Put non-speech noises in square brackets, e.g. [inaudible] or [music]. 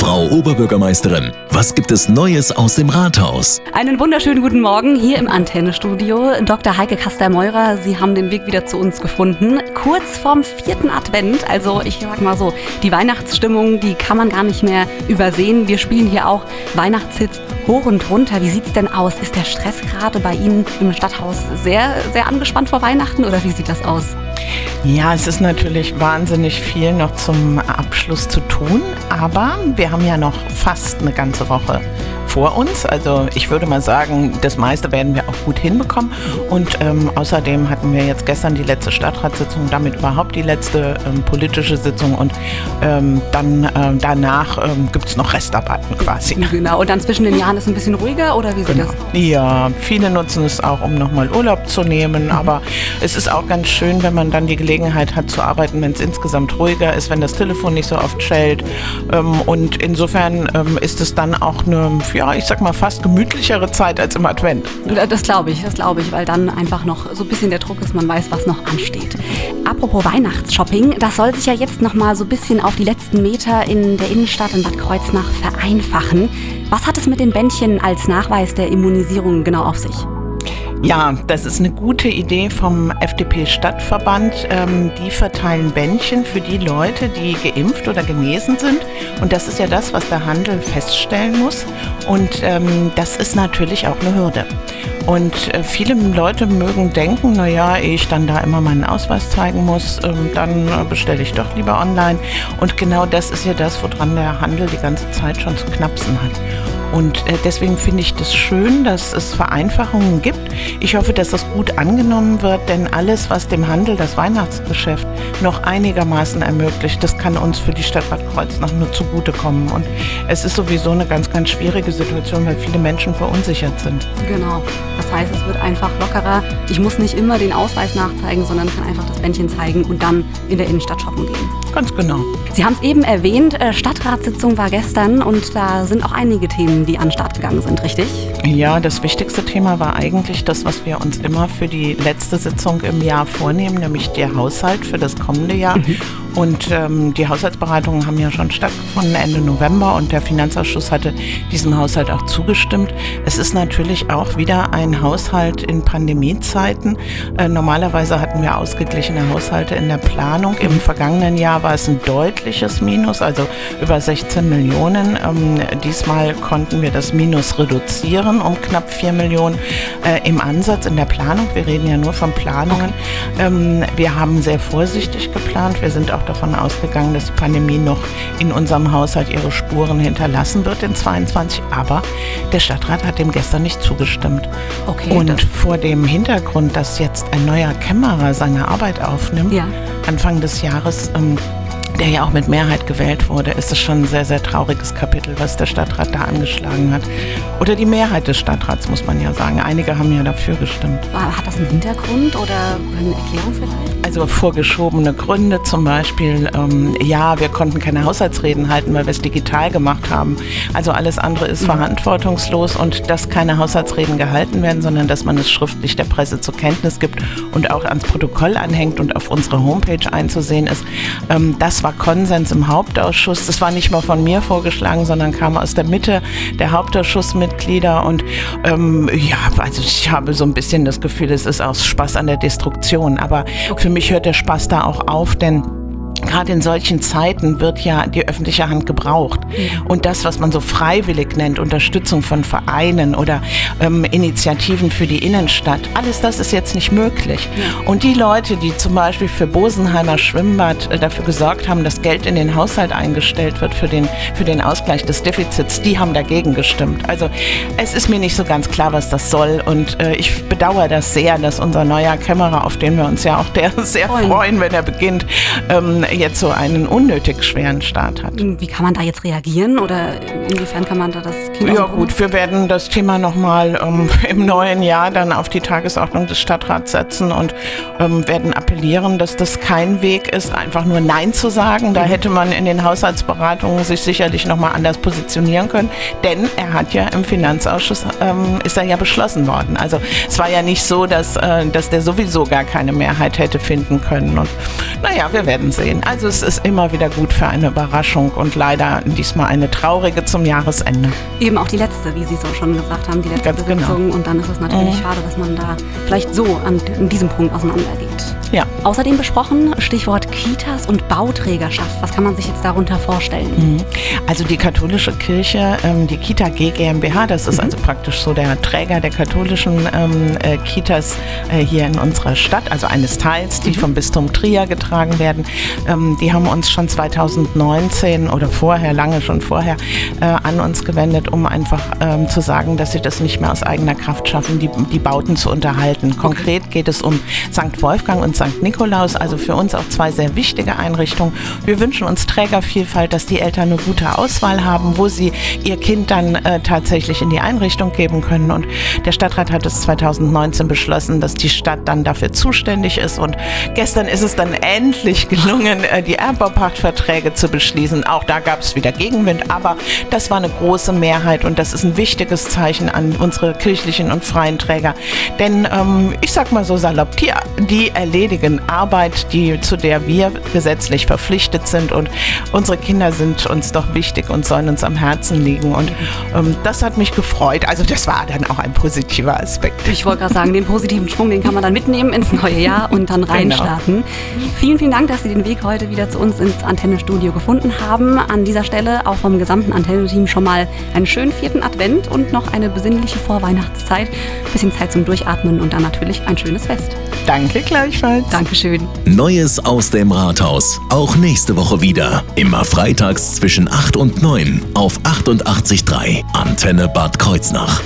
Frau Oberbürgermeisterin, was gibt es Neues aus dem Rathaus? Einen wunderschönen guten Morgen hier im Antennestudio. Dr. Heike Kaster-Meurer, Sie haben den Weg wieder zu uns gefunden. Kurz vorm vierten Advent, also ich sag mal so, die Weihnachtsstimmung, die kann man gar nicht mehr übersehen. Wir spielen hier auch Weihnachtshits hoch und runter. Wie sieht's denn aus? Ist der Stress gerade bei Ihnen im Stadthaus sehr, sehr angespannt vor Weihnachten oder wie sieht das aus? Ja, es ist natürlich wahnsinnig viel noch zum Abschluss zu tun, aber wir haben ja noch fast eine ganze Woche vor uns. Also ich würde mal sagen, das meiste werden wir auch gut hinbekommen. Und ähm, außerdem hatten wir jetzt gestern die letzte Stadtratssitzung, damit überhaupt die letzte ähm, politische Sitzung. Und ähm, dann äh, danach ähm, gibt es noch Restarbeiten quasi. Genau, und dann zwischen den Jahren ist es ein bisschen ruhiger oder wie sieht genau. das? Ja, viele nutzen es auch, um nochmal Urlaub zu nehmen. Mhm. Aber es ist auch ganz schön, wenn man dann die Gelegenheit hat zu arbeiten, wenn es insgesamt ruhiger ist, wenn das Telefon nicht so oft schellt. Ähm, und insofern ähm, ist es dann auch eine, ja, ich sag mal, fast gemütlichere Zeit als im Advent. Das glaube ich, das glaube ich, weil dann einfach noch so ein bisschen der Druck ist, man weiß, was noch ansteht. Apropos Weihnachtsshopping, das soll sich ja jetzt noch mal so ein bisschen auf die letzten Meter in der Innenstadt in Bad Kreuznach vereinfachen. Was hat es mit den Bändchen als Nachweis der Immunisierung genau auf sich? Ja, das ist eine gute Idee vom FDP-Stadtverband. Ähm, die verteilen Bändchen für die Leute, die geimpft oder genesen sind. Und das ist ja das, was der Handel feststellen muss. Und ähm, das ist natürlich auch eine Hürde. Und äh, viele Leute mögen denken, naja, ehe ich dann da immer meinen Ausweis zeigen muss, ähm, dann äh, bestelle ich doch lieber online. Und genau das ist ja das, woran der Handel die ganze Zeit schon zu knapsen hat. Und äh, deswegen finde ich das schön, dass es Vereinfachungen gibt. Ich hoffe, dass das gut angenommen wird, denn alles, was dem Handel das Weihnachtsgeschäft noch einigermaßen ermöglicht, das kann uns für die Stadt Bad Kreuznach nur zugutekommen. Und es ist sowieso eine ganz, ganz schwierige Situation, weil viele Menschen verunsichert sind. Genau. Das heißt, es wird einfach lockerer. Ich muss nicht immer den Ausweis nachzeigen, sondern kann einfach das Bändchen zeigen und dann in der Innenstadt shoppen gehen. Ganz genau. Sie haben es eben erwähnt, äh, Stadtratssitzung war gestern und da sind auch einige Themen die an den Start gegangen sind, richtig? Ja, das wichtigste Thema war eigentlich das, was wir uns immer für die letzte Sitzung im Jahr vornehmen, nämlich der Haushalt für das kommende Jahr. Mhm. Und ähm, die Haushaltsberatungen haben ja schon stattgefunden Ende November und der Finanzausschuss hatte diesem Haushalt auch zugestimmt. Es ist natürlich auch wieder ein Haushalt in Pandemiezeiten. Äh, normalerweise hatten wir ausgeglichene Haushalte in der Planung. Im vergangenen Jahr war es ein deutliches Minus, also über 16 Millionen. Ähm, diesmal konnten wir das Minus reduzieren um knapp 4 Millionen äh, im Ansatz in der Planung. Wir reden ja nur von Planungen. Ähm, wir haben sehr vorsichtig geplant. Wir sind auch auch davon ausgegangen, dass die Pandemie noch in unserem Haushalt ihre Spuren hinterlassen wird in 22. Aber der Stadtrat hat dem gestern nicht zugestimmt. Okay, Und vor dem Hintergrund, dass jetzt ein neuer Kämmerer seine Arbeit aufnimmt, ja. Anfang des Jahres ähm, der ja auch mit Mehrheit gewählt wurde, ist es schon ein sehr, sehr trauriges Kapitel, was der Stadtrat da angeschlagen hat. Oder die Mehrheit des Stadtrats, muss man ja sagen. Einige haben ja dafür gestimmt. Hat das einen Hintergrund oder eine Erklärung vielleicht? Also vorgeschobene Gründe zum Beispiel, ähm, ja, wir konnten keine Haushaltsreden halten, weil wir es digital gemacht haben. Also alles andere ist mhm. verantwortungslos und dass keine Haushaltsreden gehalten werden, sondern dass man es schriftlich der Presse zur Kenntnis gibt und auch ans Protokoll anhängt und auf unserer Homepage einzusehen ist. Ähm, das war war Konsens im Hauptausschuss. Das war nicht mal von mir vorgeschlagen, sondern kam aus der Mitte der Hauptausschussmitglieder. Und ähm, ja, also ich habe so ein bisschen das Gefühl, es ist aus Spaß an der Destruktion. Aber für mich hört der Spaß da auch auf, denn gerade in solchen Zeiten wird ja die öffentliche Hand gebraucht. Und das, was man so freiwillig nennt, Unterstützung von Vereinen oder ähm, Initiativen für die Innenstadt, alles das ist jetzt nicht möglich. Und die Leute, die zum Beispiel für Bosenheimer Schwimmbad äh, dafür gesorgt haben, dass Geld in den Haushalt eingestellt wird für den, für den Ausgleich des Defizits, die haben dagegen gestimmt. Also es ist mir nicht so ganz klar, was das soll. Und äh, ich bedauere das sehr, dass unser neuer Kämmerer, auf den wir uns ja auch der [laughs] sehr freuen, freuen wenn er beginnt, ähm, jetzt so einen unnötig schweren Start hat. Wie kann man da jetzt reagieren oder inwiefern kann man da das Kind Ja gut, wir werden das Thema nochmal ähm, [laughs] im neuen Jahr dann auf die Tagesordnung des Stadtrats setzen und ähm, werden appellieren, dass das kein Weg ist, einfach nur Nein zu sagen. Da mhm. hätte man in den Haushaltsberatungen sich sicherlich nochmal anders positionieren können, denn er hat ja im Finanzausschuss, ähm, ist er ja beschlossen worden. Also es war ja nicht so, dass, äh, dass der sowieso gar keine Mehrheit hätte finden können. Und naja, wir werden sehen. Also es ist immer wieder gut für eine Überraschung und leider diesmal eine traurige zum Jahresende. Eben auch die letzte, wie Sie so schon gesagt haben, die letzte Ganz genau. Sitzung. Und dann ist es natürlich Mhm. schade, dass man da vielleicht so an, an diesem Punkt auseinandergeht. Ja. Außerdem besprochen Stichwort Kitas und Bauträgerschaft. Was kann man sich jetzt darunter vorstellen? Mhm. Also die katholische Kirche, ähm, die Kita G GmbH, das ist also praktisch so der Träger der katholischen ähm, äh, Kitas äh, hier in unserer Stadt, also eines Teils, die vom Bistum Trier getragen werden. Ähm, die haben uns schon 2019 oder vorher, lange schon vorher, äh, an uns gewendet, um einfach zu sagen, dass sie das nicht mehr aus eigener Kraft schaffen, die, die Bauten zu unterhalten. Konkret geht es um St. Wolfgang und St. Nikolaus, also für uns auch zwei sehr wichtige Einrichtungen. Wir wünschen uns Trägervielfalt, dass die Eltern eine gute Auswahl haben, wo sie ihr Kind dann äh, tatsächlich in die Einrichtung geben können. Und der Stadtrat hat es 2019 beschlossen, dass die Stadt dann dafür zuständig ist. Und gestern ist es dann endlich gelungen, äh, die Erbbaupachtverträge zu beschließen. Auch da gab es wieder Gegenwind, aber das war eine große Mehrheit und das ist ein wichtiges Zeichen an unsere kirchlichen und freien Träger. Denn ähm, ich sag mal so salopp, die, die erledigen Arbeit, die, zu der wir gesetzlich verpflichtet sind und unsere Kinder sind uns doch wichtig und sollen uns am Herzen liegen. Und ähm, das hat mich gefreut. Also das war dann auch ein positiver Aspekt. Ich wollte gerade sagen, den positiven Schwung, den kann man dann mitnehmen ins neue Jahr und dann Genau. reinstarten. Vielen, vielen Dank, dass Sie den Weg heute wieder zu uns ins Antenne-Studio gefunden haben. An dieser Stelle auch vom gesamten Antenne-Team schon mal einen schönen vierten Advent und noch eine besinnliche Vorweihnachtszeit. Bisschen Zeit zum Durchatmen und dann natürlich ein schönes Fest. Danke gleichfalls. Dankeschön. Neues aus dem Rathaus. Auch nächste Woche wieder. Immer freitags zwischen 8 und 9 auf 88.3 Antenne Bad Kreuznach.